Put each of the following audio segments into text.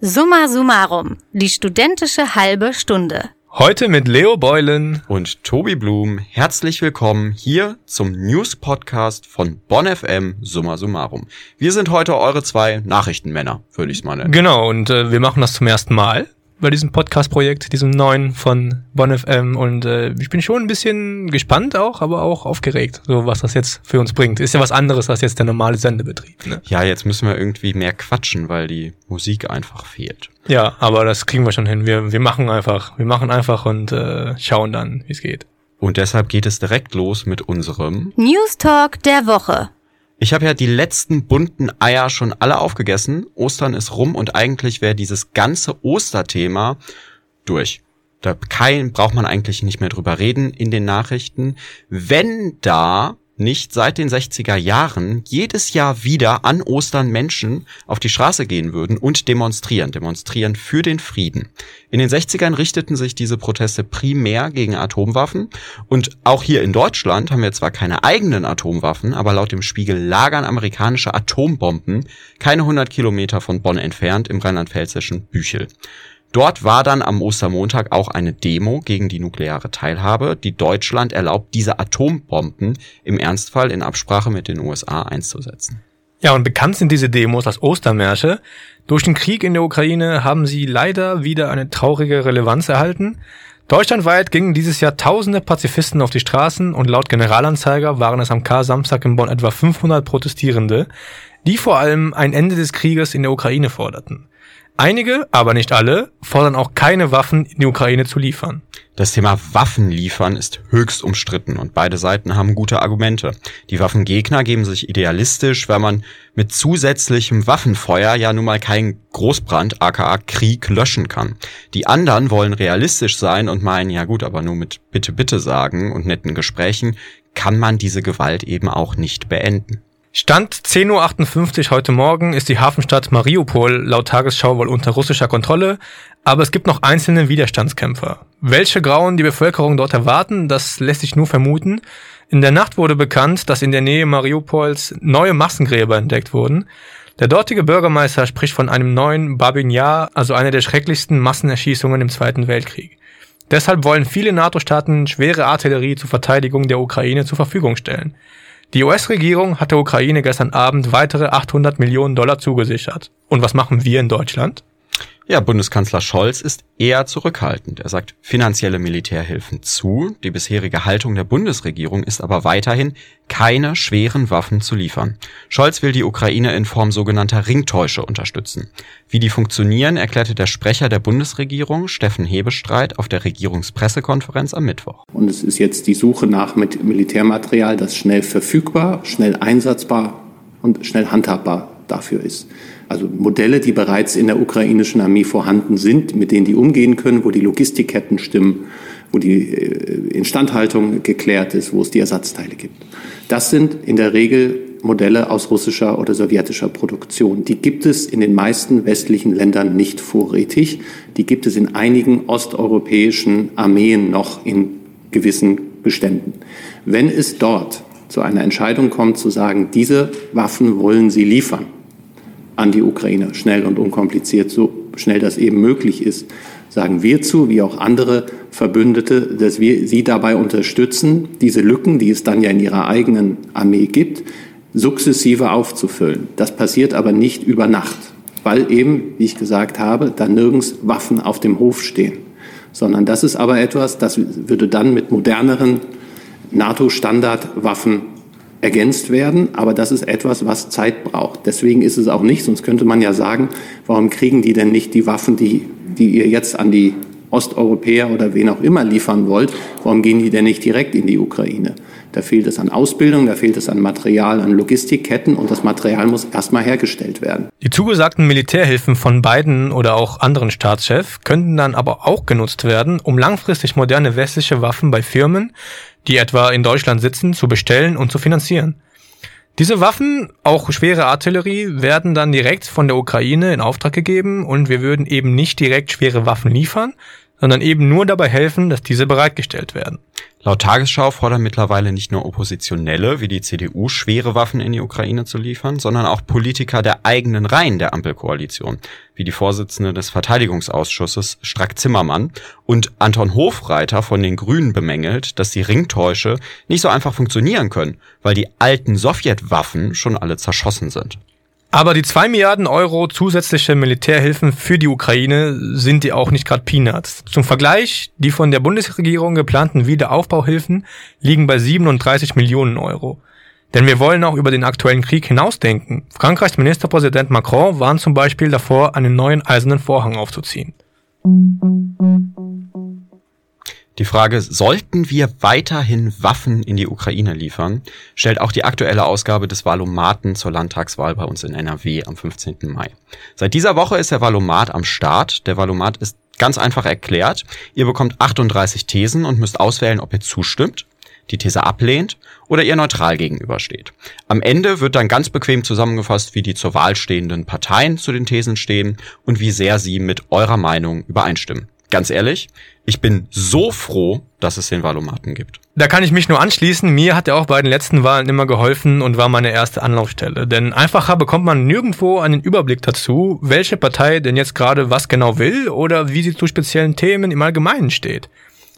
Summa summarum, die studentische halbe Stunde. Heute mit Leo Beulen und Tobi Blum. Herzlich willkommen hier zum News Podcast von Bonn FM Summa Summarum. Wir sind heute eure zwei Nachrichtenmänner, würde ich es mal nennen. Genau, und äh, wir machen das zum ersten Mal bei diesem Podcast-Projekt, diesem neuen von Bonn FM und äh, ich bin schon ein bisschen gespannt auch, aber auch aufgeregt, so was das jetzt für uns bringt. Ist ja was anderes als jetzt der normale Sendebetrieb. Ne? Ja, jetzt müssen wir irgendwie mehr quatschen, weil die Musik einfach fehlt. Ja, aber das kriegen wir schon hin. Wir, wir machen einfach, wir machen einfach und äh, schauen dann, wie es geht. Und deshalb geht es direkt los mit unserem News Talk der Woche. Ich habe ja die letzten bunten Eier schon alle aufgegessen. Ostern ist rum und eigentlich wäre dieses ganze Osterthema durch. Da kein, braucht man eigentlich nicht mehr drüber reden in den Nachrichten. Wenn da nicht seit den 60er Jahren jedes Jahr wieder an Ostern Menschen auf die Straße gehen würden und demonstrieren, demonstrieren für den Frieden. In den 60ern richteten sich diese Proteste primär gegen Atomwaffen und auch hier in Deutschland haben wir zwar keine eigenen Atomwaffen, aber laut dem Spiegel lagern amerikanische Atombomben keine 100 Kilometer von Bonn entfernt im rheinland-pfälzischen Büchel. Dort war dann am Ostermontag auch eine Demo gegen die nukleare Teilhabe, die Deutschland erlaubt, diese Atombomben im Ernstfall in Absprache mit den USA einzusetzen. Ja, und bekannt sind diese Demos als Ostermärsche. Durch den Krieg in der Ukraine haben sie leider wieder eine traurige Relevanz erhalten. Deutschlandweit gingen dieses Jahr tausende Pazifisten auf die Straßen und laut Generalanzeiger waren es am K-Samstag in Bonn etwa 500 Protestierende, die vor allem ein Ende des Krieges in der Ukraine forderten. Einige, aber nicht alle, fordern auch keine Waffen in die Ukraine zu liefern. Das Thema Waffen liefern ist höchst umstritten und beide Seiten haben gute Argumente. Die Waffengegner geben sich idealistisch, weil man mit zusätzlichem Waffenfeuer ja nun mal keinen Großbrand aka Krieg löschen kann. Die anderen wollen realistisch sein und meinen, ja gut, aber nur mit bitte bitte sagen und netten Gesprächen kann man diese Gewalt eben auch nicht beenden. Stand 10.58 Uhr heute Morgen ist die Hafenstadt Mariupol laut Tagesschau wohl unter russischer Kontrolle, aber es gibt noch einzelne Widerstandskämpfer. Welche Grauen die Bevölkerung dort erwarten, das lässt sich nur vermuten. In der Nacht wurde bekannt, dass in der Nähe Mariupols neue Massengräber entdeckt wurden. Der dortige Bürgermeister spricht von einem neuen Babin Yar, also einer der schrecklichsten Massenerschießungen im Zweiten Weltkrieg. Deshalb wollen viele NATO-Staaten schwere Artillerie zur Verteidigung der Ukraine zur Verfügung stellen. Die US-Regierung hat der Ukraine gestern Abend weitere 800 Millionen Dollar zugesichert. Und was machen wir in Deutschland? Ja, Bundeskanzler Scholz ist eher zurückhaltend. Er sagt finanzielle Militärhilfen zu. Die bisherige Haltung der Bundesregierung ist aber weiterhin, keine schweren Waffen zu liefern. Scholz will die Ukraine in Form sogenannter Ringtäusche unterstützen. Wie die funktionieren, erklärte der Sprecher der Bundesregierung, Steffen Hebestreit, auf der Regierungspressekonferenz am Mittwoch. Und es ist jetzt die Suche nach Militärmaterial, das schnell verfügbar, schnell einsatzbar und schnell handhabbar dafür ist. Also Modelle, die bereits in der ukrainischen Armee vorhanden sind, mit denen die umgehen können, wo die Logistikketten stimmen, wo die äh, Instandhaltung geklärt ist, wo es die Ersatzteile gibt. Das sind in der Regel Modelle aus russischer oder sowjetischer Produktion. Die gibt es in den meisten westlichen Ländern nicht vorrätig. Die gibt es in einigen osteuropäischen Armeen noch in gewissen Beständen. Wenn es dort zu einer Entscheidung kommt, zu sagen, diese Waffen wollen Sie liefern, an die Ukraine, schnell und unkompliziert, so schnell das eben möglich ist, sagen wir zu, wie auch andere Verbündete, dass wir sie dabei unterstützen, diese Lücken, die es dann ja in ihrer eigenen Armee gibt, sukzessive aufzufüllen. Das passiert aber nicht über Nacht, weil eben, wie ich gesagt habe, da nirgends Waffen auf dem Hof stehen, sondern das ist aber etwas, das würde dann mit moderneren NATO-Standardwaffen ergänzt werden, aber das ist etwas, was Zeit braucht. Deswegen ist es auch nicht, sonst könnte man ja sagen, warum kriegen die denn nicht die Waffen, die, die ihr jetzt an die Osteuropäer oder wen auch immer liefern wollt, warum gehen die denn nicht direkt in die Ukraine? Da fehlt es an Ausbildung, da fehlt es an Material, an Logistikketten und das Material muss erstmal hergestellt werden. Die zugesagten Militärhilfen von Biden oder auch anderen Staatschefs könnten dann aber auch genutzt werden, um langfristig moderne westliche Waffen bei Firmen, die etwa in Deutschland sitzen, zu bestellen und zu finanzieren. Diese Waffen, auch schwere Artillerie, werden dann direkt von der Ukraine in Auftrag gegeben und wir würden eben nicht direkt schwere Waffen liefern, sondern eben nur dabei helfen, dass diese bereitgestellt werden. Laut Tagesschau fordern mittlerweile nicht nur Oppositionelle wie die CDU schwere Waffen in die Ukraine zu liefern, sondern auch Politiker der eigenen Reihen der Ampelkoalition, wie die Vorsitzende des Verteidigungsausschusses Strack Zimmermann und Anton Hofreiter von den Grünen bemängelt, dass die Ringtäusche nicht so einfach funktionieren können, weil die alten Sowjetwaffen schon alle zerschossen sind. Aber die zwei Milliarden Euro zusätzliche Militärhilfen für die Ukraine sind die auch nicht gerade Peanuts. Zum Vergleich, die von der Bundesregierung geplanten Wiederaufbauhilfen liegen bei 37 Millionen Euro. Denn wir wollen auch über den aktuellen Krieg hinausdenken. Frankreichs Ministerpräsident Macron warnt zum Beispiel davor, einen neuen eisernen Vorhang aufzuziehen. Die Frage, sollten wir weiterhin Waffen in die Ukraine liefern, stellt auch die aktuelle Ausgabe des Valomaten zur Landtagswahl bei uns in NRW am 15. Mai. Seit dieser Woche ist der Valomat am Start. Der Valomat ist ganz einfach erklärt. Ihr bekommt 38 Thesen und müsst auswählen, ob ihr zustimmt, die These ablehnt oder ihr neutral gegenübersteht. Am Ende wird dann ganz bequem zusammengefasst, wie die zur Wahl stehenden Parteien zu den Thesen stehen und wie sehr sie mit eurer Meinung übereinstimmen ganz ehrlich, ich bin so froh, dass es den Wahlomaten gibt. Da kann ich mich nur anschließen. Mir hat er auch bei den letzten Wahlen immer geholfen und war meine erste Anlaufstelle. Denn einfacher bekommt man nirgendwo einen Überblick dazu, welche Partei denn jetzt gerade was genau will oder wie sie zu speziellen Themen im Allgemeinen steht.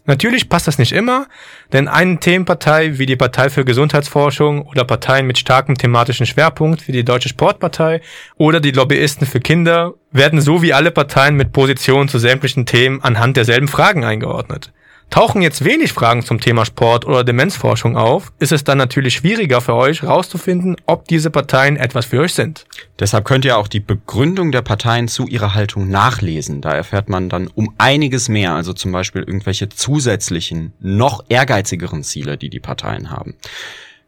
Natürlich passt das nicht immer, denn eine Themenpartei wie die Partei für Gesundheitsforschung oder Parteien mit starkem thematischen Schwerpunkt wie die Deutsche Sportpartei oder die Lobbyisten für Kinder werden so wie alle Parteien mit Positionen zu sämtlichen Themen anhand derselben Fragen eingeordnet. Tauchen jetzt wenig Fragen zum Thema Sport oder Demenzforschung auf, ist es dann natürlich schwieriger für euch herauszufinden, ob diese Parteien etwas für euch sind. Deshalb könnt ihr auch die Begründung der Parteien zu ihrer Haltung nachlesen. Da erfährt man dann um einiges mehr, also zum Beispiel irgendwelche zusätzlichen, noch ehrgeizigeren Ziele, die die Parteien haben.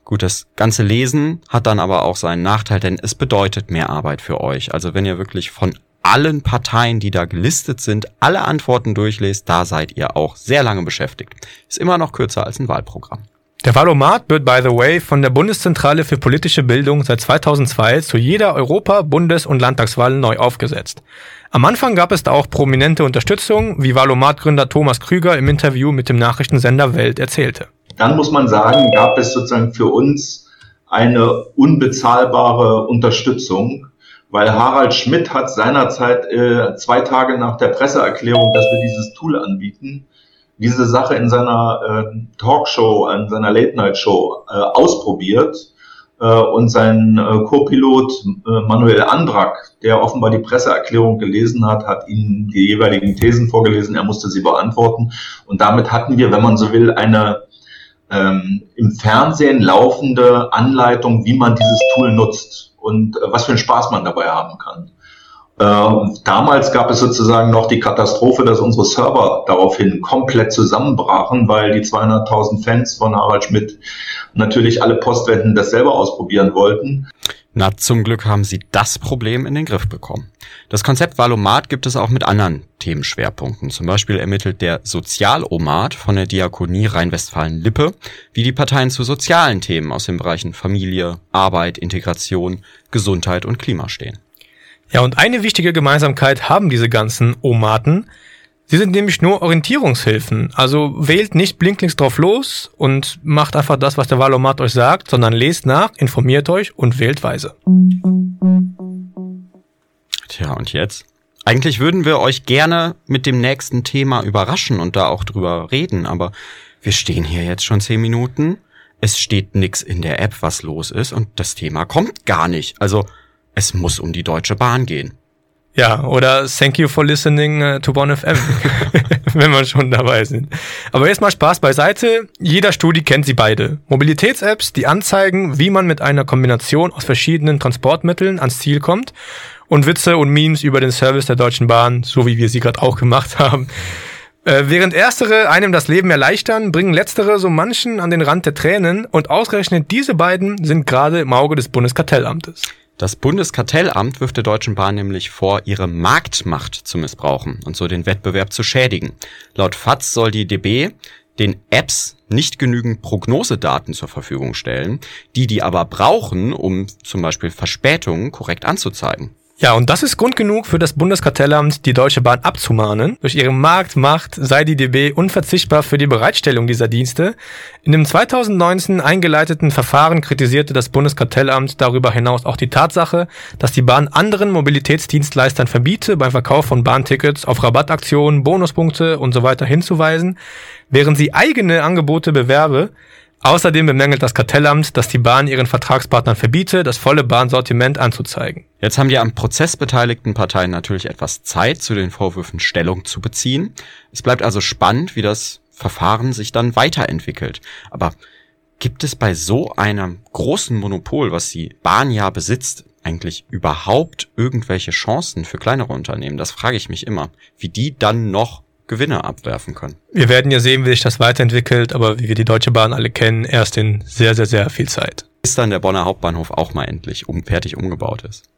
Gut, das ganze Lesen hat dann aber auch seinen Nachteil, denn es bedeutet mehr Arbeit für euch. Also wenn ihr wirklich von allen Parteien, die da gelistet sind, alle Antworten durchlest, da seid ihr auch sehr lange beschäftigt. Ist immer noch kürzer als ein Wahlprogramm. Der Wahlomat wird, by the way, von der Bundeszentrale für politische Bildung seit 2002 zu jeder Europa-, Bundes- und Landtagswahl neu aufgesetzt. Am Anfang gab es da auch prominente Unterstützung, wie Wahlomat-Gründer Thomas Krüger im Interview mit dem Nachrichtensender Welt erzählte. Dann muss man sagen, gab es sozusagen für uns eine unbezahlbare Unterstützung weil Harald Schmidt hat seinerzeit äh, zwei Tage nach der Presseerklärung, dass wir dieses Tool anbieten, diese Sache in seiner äh, Talkshow, in seiner Late-Night-Show äh, ausprobiert äh, und sein äh, Co-Pilot äh, Manuel Andrak, der offenbar die Presseerklärung gelesen hat, hat ihnen die jeweiligen Thesen vorgelesen, er musste sie beantworten. Und damit hatten wir, wenn man so will, eine ähm, im Fernsehen laufende Anleitung, wie man dieses Tool nutzt und äh, was für einen Spaß man dabei haben kann. Äh, damals gab es sozusagen noch die Katastrophe, dass unsere Server daraufhin komplett zusammenbrachen, weil die 200.000 Fans von Harald Schmidt natürlich alle Postwenden das selber ausprobieren wollten. Na, zum Glück haben sie das Problem in den Griff bekommen. Das Konzept Valomat gibt es auch mit anderen Themenschwerpunkten. Zum Beispiel ermittelt der Sozialomat von der Diakonie Rhein-Westfalen-Lippe, wie die Parteien zu sozialen Themen aus den Bereichen Familie, Arbeit, Integration, Gesundheit und Klima stehen. Ja, und eine wichtige Gemeinsamkeit haben diese ganzen Omaten. Sie sind nämlich nur Orientierungshilfen. Also wählt nicht blinklinks drauf los und macht einfach das, was der Wahlomat euch sagt, sondern lest nach, informiert euch und wählt weise. Tja, und jetzt? Eigentlich würden wir euch gerne mit dem nächsten Thema überraschen und da auch drüber reden, aber wir stehen hier jetzt schon zehn Minuten. Es steht nix in der App, was los ist und das Thema kommt gar nicht. Also, es muss um die Deutsche Bahn gehen. Ja, oder thank you for listening uh, to Bonn FM, wenn wir schon dabei sind. Aber jetzt mal Spaß beiseite. Jeder Studi kennt sie beide. Mobilitäts-Apps, die anzeigen, wie man mit einer Kombination aus verschiedenen Transportmitteln ans Ziel kommt und Witze und Memes über den Service der Deutschen Bahn, so wie wir sie gerade auch gemacht haben. Äh, während erstere einem das Leben erleichtern, bringen letztere so manchen an den Rand der Tränen und ausgerechnet diese beiden sind gerade im Auge des Bundeskartellamtes. Das Bundeskartellamt wirft der Deutschen Bahn nämlich vor, ihre Marktmacht zu missbrauchen und so den Wettbewerb zu schädigen. Laut FATS soll die DB den Apps nicht genügend Prognosedaten zur Verfügung stellen, die die aber brauchen, um zum Beispiel Verspätungen korrekt anzuzeigen. Ja, und das ist Grund genug für das Bundeskartellamt, die Deutsche Bahn abzumahnen. Durch ihre Marktmacht sei die DB unverzichtbar für die Bereitstellung dieser Dienste. In dem 2019 eingeleiteten Verfahren kritisierte das Bundeskartellamt darüber hinaus auch die Tatsache, dass die Bahn anderen Mobilitätsdienstleistern verbiete, beim Verkauf von Bahntickets auf Rabattaktionen, Bonuspunkte und so weiter hinzuweisen, während sie eigene Angebote bewerbe, Außerdem bemängelt das Kartellamt, dass die Bahn ihren Vertragspartnern verbiete, das volle Bahnsortiment anzuzeigen. Jetzt haben die am Prozess beteiligten Parteien natürlich etwas Zeit, zu den Vorwürfen Stellung zu beziehen. Es bleibt also spannend, wie das Verfahren sich dann weiterentwickelt. Aber gibt es bei so einem großen Monopol, was die Bahn ja besitzt, eigentlich überhaupt irgendwelche Chancen für kleinere Unternehmen? Das frage ich mich immer, wie die dann noch Gewinne abwerfen können. Wir werden ja sehen, wie sich das weiterentwickelt, aber wie wir die Deutsche Bahn alle kennen, erst in sehr, sehr, sehr viel Zeit. Bis dann der Bonner Hauptbahnhof auch mal endlich um, fertig umgebaut ist.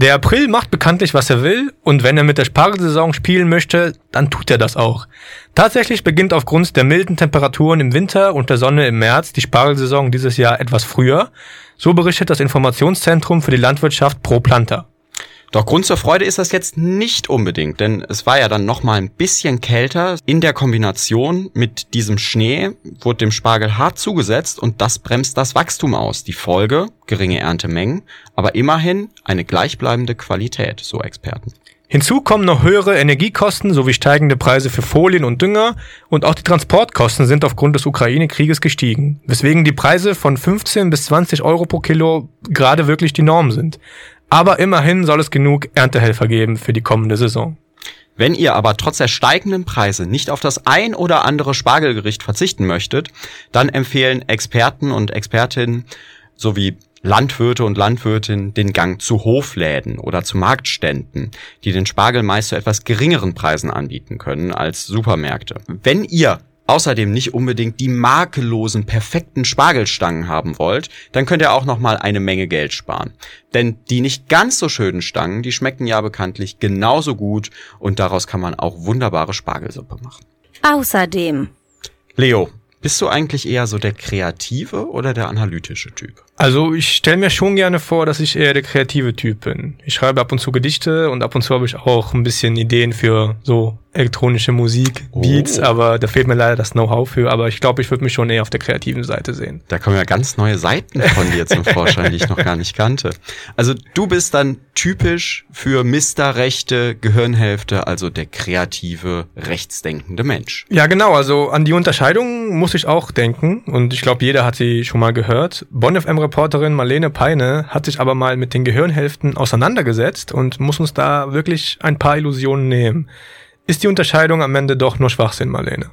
Der April macht bekanntlich, was er will, und wenn er mit der Spargelsaison spielen möchte, dann tut er das auch. Tatsächlich beginnt aufgrund der milden Temperaturen im Winter und der Sonne im März die Spargelsaison dieses Jahr etwas früher. So berichtet das Informationszentrum für die Landwirtschaft Pro Planta. Doch Grund zur Freude ist das jetzt nicht unbedingt, denn es war ja dann noch mal ein bisschen kälter. In der Kombination mit diesem Schnee wurde dem Spargel hart zugesetzt und das bremst das Wachstum aus. Die Folge geringe Erntemengen, aber immerhin eine gleichbleibende Qualität, so Experten. Hinzu kommen noch höhere Energiekosten sowie steigende Preise für Folien und Dünger und auch die Transportkosten sind aufgrund des Ukraine-Krieges gestiegen, weswegen die Preise von 15 bis 20 Euro pro Kilo gerade wirklich die Norm sind. Aber immerhin soll es genug Erntehelfer geben für die kommende Saison. Wenn ihr aber trotz der steigenden Preise nicht auf das ein oder andere Spargelgericht verzichten möchtet, dann empfehlen Experten und Expertinnen sowie Landwirte und Landwirtinnen den Gang zu Hofläden oder zu Marktständen, die den Spargel meist zu etwas geringeren Preisen anbieten können als Supermärkte. Wenn ihr außerdem nicht unbedingt die makellosen, perfekten Spargelstangen haben wollt, dann könnt ihr auch noch mal eine Menge Geld sparen. Denn die nicht ganz so schönen Stangen, die schmecken ja bekanntlich genauso gut und daraus kann man auch wunderbare Spargelsuppe machen. Außerdem. Leo, bist du eigentlich eher so der kreative oder der analytische Typ? Also ich stelle mir schon gerne vor, dass ich eher der kreative Typ bin. Ich schreibe ab und zu Gedichte und ab und zu habe ich auch ein bisschen Ideen für so elektronische Musik, Beats, oh. aber da fehlt mir leider das Know-how für. Aber ich glaube, ich würde mich schon eher auf der kreativen Seite sehen. Da kommen ja ganz neue Seiten von dir zum Vorschein, die ich noch gar nicht kannte. Also du bist dann typisch für Mister Rechte Gehirnhälfte, also der kreative, rechtsdenkende Mensch. Ja, genau. Also an die Unterscheidung muss ich auch denken und ich glaube, jeder hat sie schon mal gehört. Bonn FM-Reporterin Marlene Peine hat sich aber mal mit den Gehirnhälften auseinandergesetzt und muss uns da wirklich ein paar Illusionen nehmen. Ist die Unterscheidung am Ende doch nur Schwachsinn, Marlene?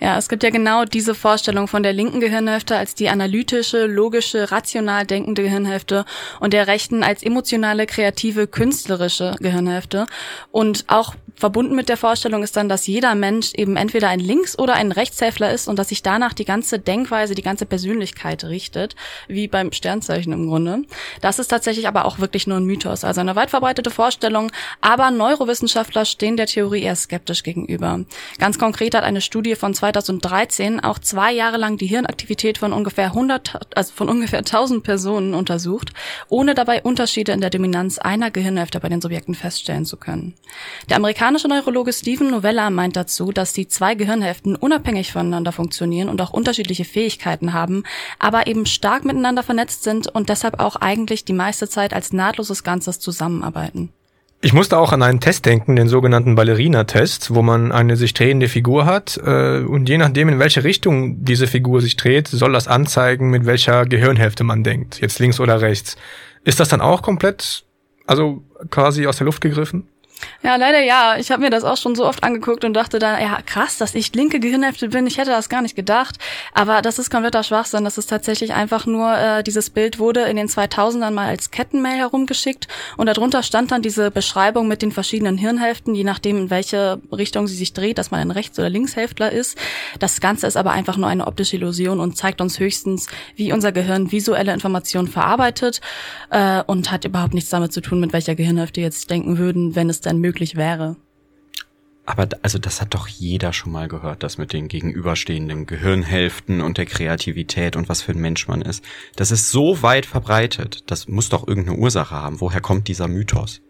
Ja, es gibt ja genau diese Vorstellung von der linken Gehirnhälfte als die analytische, logische, rational denkende Gehirnhälfte und der rechten als emotionale, kreative, künstlerische Gehirnhälfte. Und auch verbunden mit der Vorstellung ist dann, dass jeder Mensch eben entweder ein Links- oder ein Rechtshäfler ist und dass sich danach die ganze Denkweise, die ganze Persönlichkeit richtet, wie beim Sternzeichen im Grunde. Das ist tatsächlich aber auch wirklich nur ein Mythos, also eine weit verbreitete Vorstellung, aber Neurowissenschaftler stehen der Theorie eher skeptisch gegenüber. Ganz konkret hat eine Studie von 2013 auch zwei Jahre lang die Hirnaktivität von ungefähr 100, also von ungefähr 1000 Personen untersucht, ohne dabei Unterschiede in der Dominanz einer Gehirnhälfte bei den Subjekten feststellen zu können. Der amerikanische Neurologe Stephen Novella meint dazu, dass die zwei Gehirnhälften unabhängig voneinander funktionieren und auch unterschiedliche Fähigkeiten haben, aber eben stark miteinander vernetzt sind und deshalb auch eigentlich die meiste Zeit als nahtloses Ganzes zusammenarbeiten. Ich musste auch an einen Test denken, den sogenannten Ballerina-Test, wo man eine sich drehende Figur hat äh, und je nachdem, in welche Richtung diese Figur sich dreht, soll das anzeigen, mit welcher Gehirnhälfte man denkt, jetzt links oder rechts. Ist das dann auch komplett, also quasi aus der Luft gegriffen? Ja, leider ja. Ich habe mir das auch schon so oft angeguckt und dachte dann, ja, krass, dass ich linke Gehirnhälfte bin. Ich hätte das gar nicht gedacht. Aber das ist kompletter Schwachsinn. Das ist tatsächlich einfach nur, äh, dieses Bild wurde in den 2000ern mal als Kettenmail herumgeschickt und darunter stand dann diese Beschreibung mit den verschiedenen Hirnhälften, je nachdem, in welche Richtung sie sich dreht, dass man ein Rechts- oder Linkshälftler ist. Das Ganze ist aber einfach nur eine optische Illusion und zeigt uns höchstens, wie unser Gehirn visuelle Informationen verarbeitet äh, und hat überhaupt nichts damit zu tun, mit welcher Gehirnhälfte jetzt denken würden, wenn es dann möglich wäre. Aber also das hat doch jeder schon mal gehört, das mit den gegenüberstehenden Gehirnhälften und der Kreativität und was für ein Mensch man ist. Das ist so weit verbreitet. Das muss doch irgendeine Ursache haben. Woher kommt dieser Mythos?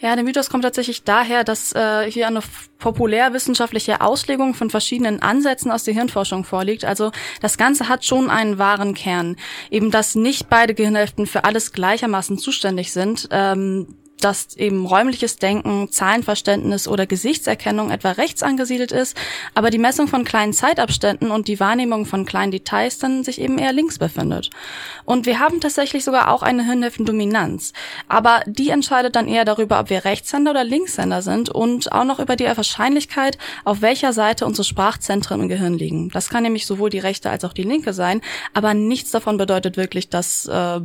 Ja, der Mythos kommt tatsächlich daher, dass äh, hier eine populärwissenschaftliche Auslegung von verschiedenen Ansätzen aus der Hirnforschung vorliegt. Also das Ganze hat schon einen wahren Kern. Eben, dass nicht beide Gehirnhälften für alles gleichermaßen zuständig sind. Ähm, dass eben räumliches Denken, Zahlenverständnis oder Gesichtserkennung etwa rechts angesiedelt ist, aber die Messung von kleinen Zeitabständen und die Wahrnehmung von kleinen Details dann sich eben eher links befindet. Und wir haben tatsächlich sogar auch eine Hirnhälftendominanz, aber die entscheidet dann eher darüber, ob wir Rechtshänder oder Linkshänder sind und auch noch über die Wahrscheinlichkeit, auf welcher Seite unsere Sprachzentren im Gehirn liegen. Das kann nämlich sowohl die rechte als auch die linke sein, aber nichts davon bedeutet wirklich, dass äh,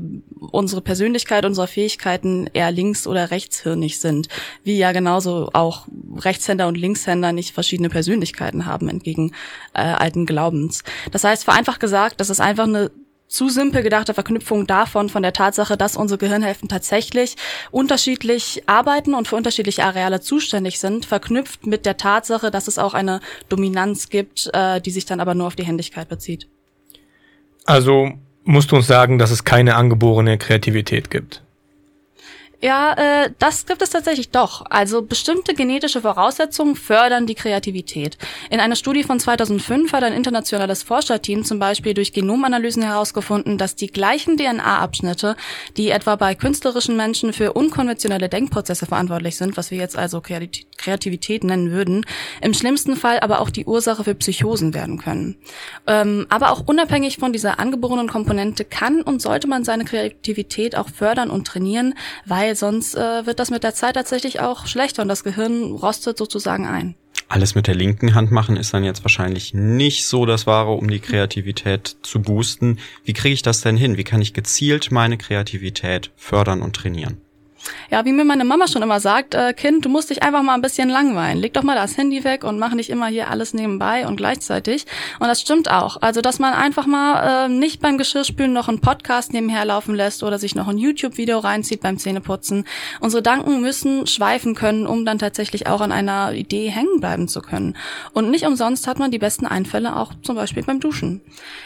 unsere Persönlichkeit, unsere Fähigkeiten eher links oder rechtshirnig sind, wie ja genauso auch Rechtshänder und Linkshänder nicht verschiedene Persönlichkeiten haben entgegen äh, alten Glaubens. Das heißt, vereinfacht gesagt, das ist einfach eine zu simpel gedachte Verknüpfung davon, von der Tatsache, dass unsere Gehirnhälften tatsächlich unterschiedlich arbeiten und für unterschiedliche Areale zuständig sind, verknüpft mit der Tatsache, dass es auch eine Dominanz gibt, äh, die sich dann aber nur auf die Händigkeit bezieht. Also musst du uns sagen, dass es keine angeborene Kreativität gibt. Ja, äh, das gibt es tatsächlich doch. Also bestimmte genetische Voraussetzungen fördern die Kreativität. In einer Studie von 2005 hat ein internationales Forscherteam zum Beispiel durch Genomanalysen herausgefunden, dass die gleichen DNA-Abschnitte, die etwa bei künstlerischen Menschen für unkonventionelle Denkprozesse verantwortlich sind, was wir jetzt also Kreativität nennen würden, im schlimmsten Fall aber auch die Ursache für Psychosen werden können. Ähm, aber auch unabhängig von dieser angeborenen Komponente kann und sollte man seine Kreativität auch fördern und trainieren, weil weil sonst äh, wird das mit der Zeit tatsächlich auch schlechter und das Gehirn rostet sozusagen ein. Alles mit der linken Hand machen ist dann jetzt wahrscheinlich nicht so das Wahre, um die Kreativität zu boosten. Wie kriege ich das denn hin? Wie kann ich gezielt meine Kreativität fördern und trainieren? Ja, wie mir meine Mama schon immer sagt, äh, Kind, du musst dich einfach mal ein bisschen langweilen. Leg doch mal das Handy weg und mach nicht immer hier alles nebenbei und gleichzeitig. Und das stimmt auch. Also, dass man einfach mal äh, nicht beim Geschirrspülen noch einen Podcast nebenher laufen lässt oder sich noch ein YouTube-Video reinzieht beim Zähneputzen. Unsere Gedanken müssen schweifen können, um dann tatsächlich auch an einer Idee hängen bleiben zu können. Und nicht umsonst hat man die besten Einfälle auch zum Beispiel beim Duschen.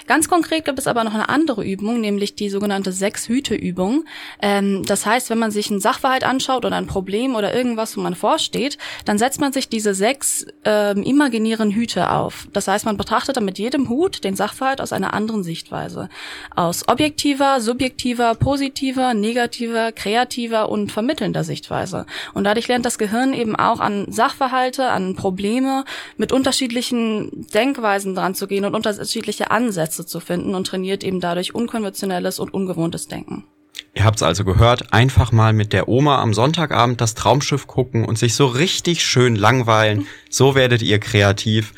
Ganz konkret gibt es aber noch eine andere Übung, nämlich die sogenannte Sechs-Hüte-Übung. Ähm, das heißt, wenn man sich ein Sachverhalt anschaut oder ein Problem oder irgendwas, wo man vorsteht, dann setzt man sich diese sechs ähm, imaginären Hüte auf. Das heißt, man betrachtet dann mit jedem Hut den Sachverhalt aus einer anderen Sichtweise. Aus objektiver, subjektiver, positiver, negativer, kreativer und vermittelnder Sichtweise. Und dadurch lernt das Gehirn eben auch an Sachverhalte, an Probleme mit unterschiedlichen Denkweisen dran zu gehen und unterschiedliche Ansätze zu finden und trainiert eben dadurch unkonventionelles und ungewohntes Denken. Ihr habt's also gehört, einfach mal mit der Oma am Sonntagabend das Traumschiff gucken und sich so richtig schön langweilen. So werdet ihr kreativ.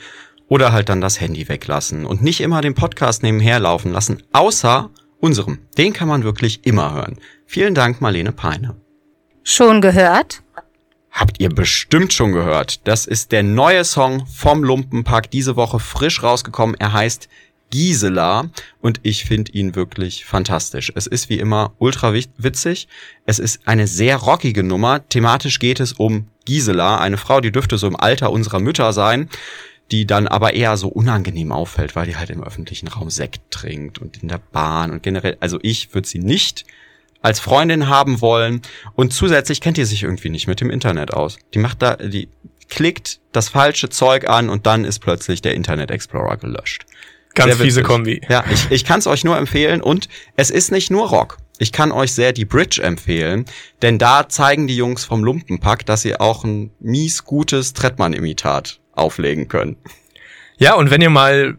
Oder halt dann das Handy weglassen und nicht immer den Podcast nebenher laufen lassen, außer unserem. Den kann man wirklich immer hören. Vielen Dank, Marlene Peine. Schon gehört? Habt ihr bestimmt schon gehört. Das ist der neue Song vom Lumpenpack, diese Woche frisch rausgekommen. Er heißt Gisela und ich finde ihn wirklich fantastisch. Es ist wie immer ultra witzig. Es ist eine sehr rockige Nummer. Thematisch geht es um Gisela, eine Frau, die dürfte so im Alter unserer Mütter sein, die dann aber eher so unangenehm auffällt, weil die halt im öffentlichen Raum Sekt trinkt und in der Bahn und generell, also ich würde sie nicht als Freundin haben wollen und zusätzlich kennt ihr sich irgendwie nicht mit dem Internet aus. Die macht da, die klickt das falsche Zeug an und dann ist plötzlich der Internet Explorer gelöscht. Ganz fiese Kombi. Ja, ich, ich kann es euch nur empfehlen und es ist nicht nur Rock. Ich kann euch sehr die Bridge empfehlen, denn da zeigen die Jungs vom Lumpenpack, dass sie auch ein mies gutes Trettmann-Imitat auflegen können. Ja, und wenn ihr mal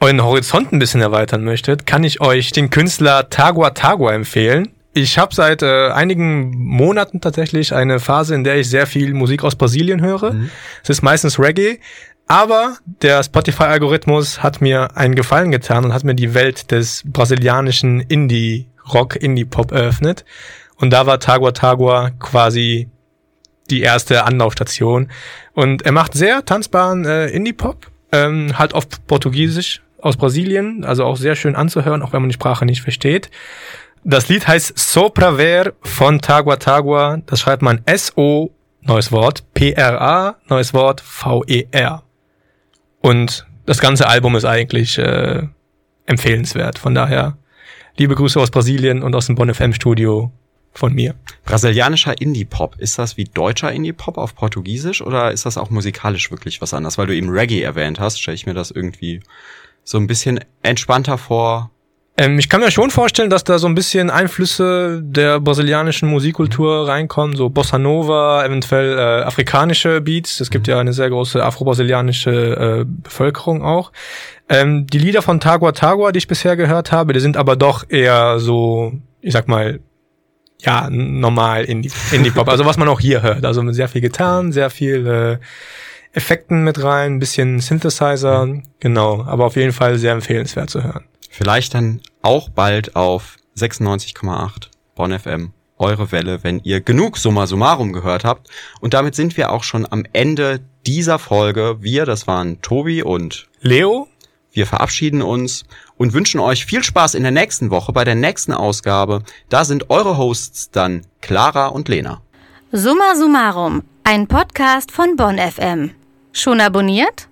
euren Horizont ein bisschen erweitern möchtet, kann ich euch den Künstler Tagua Tagua empfehlen. Ich habe seit äh, einigen Monaten tatsächlich eine Phase, in der ich sehr viel Musik aus Brasilien höre. Mhm. Es ist meistens Reggae, aber der Spotify-Algorithmus hat mir einen Gefallen getan und hat mir die Welt des brasilianischen Indie-Rock, Indie-Pop eröffnet. Und da war Tagua Tagua quasi die erste Anlaufstation. Und er macht sehr tanzbaren äh, Indie-Pop, ähm, halt auf Portugiesisch aus Brasilien, also auch sehr schön anzuhören, auch wenn man die Sprache nicht versteht. Das Lied heißt Sopra Ver von Tagua Tagua. Das schreibt man S-O neues Wort, P-R-A, neues Wort, V-E-R. Und das ganze Album ist eigentlich äh, empfehlenswert. Von daher, liebe Grüße aus Brasilien und aus dem Bonn FM Studio von mir. Brasilianischer Indie-Pop, ist das wie deutscher Indie-Pop auf Portugiesisch oder ist das auch musikalisch wirklich was anderes? Weil du eben Reggae erwähnt hast, stelle ich mir das irgendwie so ein bisschen entspannter vor. Ähm, ich kann mir schon vorstellen, dass da so ein bisschen Einflüsse der brasilianischen Musikkultur reinkommen, so Bossa Nova, eventuell äh, afrikanische Beats. Es gibt ja eine sehr große afro-brasilianische äh, Bevölkerung auch. Ähm, die Lieder von Tagua Tagua, die ich bisher gehört habe, die sind aber doch eher so, ich sag mal, ja, normal Indie, Indie-Pop. also was man auch hier hört. Also sehr viel Gitarren, sehr viel äh, Effekten mit rein, ein bisschen Synthesizer, genau. Aber auf jeden Fall sehr empfehlenswert zu hören. Vielleicht dann auch bald auf 96,8 Bonn FM. Eure Welle, wenn ihr genug Summa Summarum gehört habt. Und damit sind wir auch schon am Ende dieser Folge. Wir, das waren Tobi und Leo. Wir verabschieden uns und wünschen euch viel Spaß in der nächsten Woche bei der nächsten Ausgabe. Da sind eure Hosts dann Clara und Lena. Summa Summarum, ein Podcast von Bonn FM. Schon abonniert?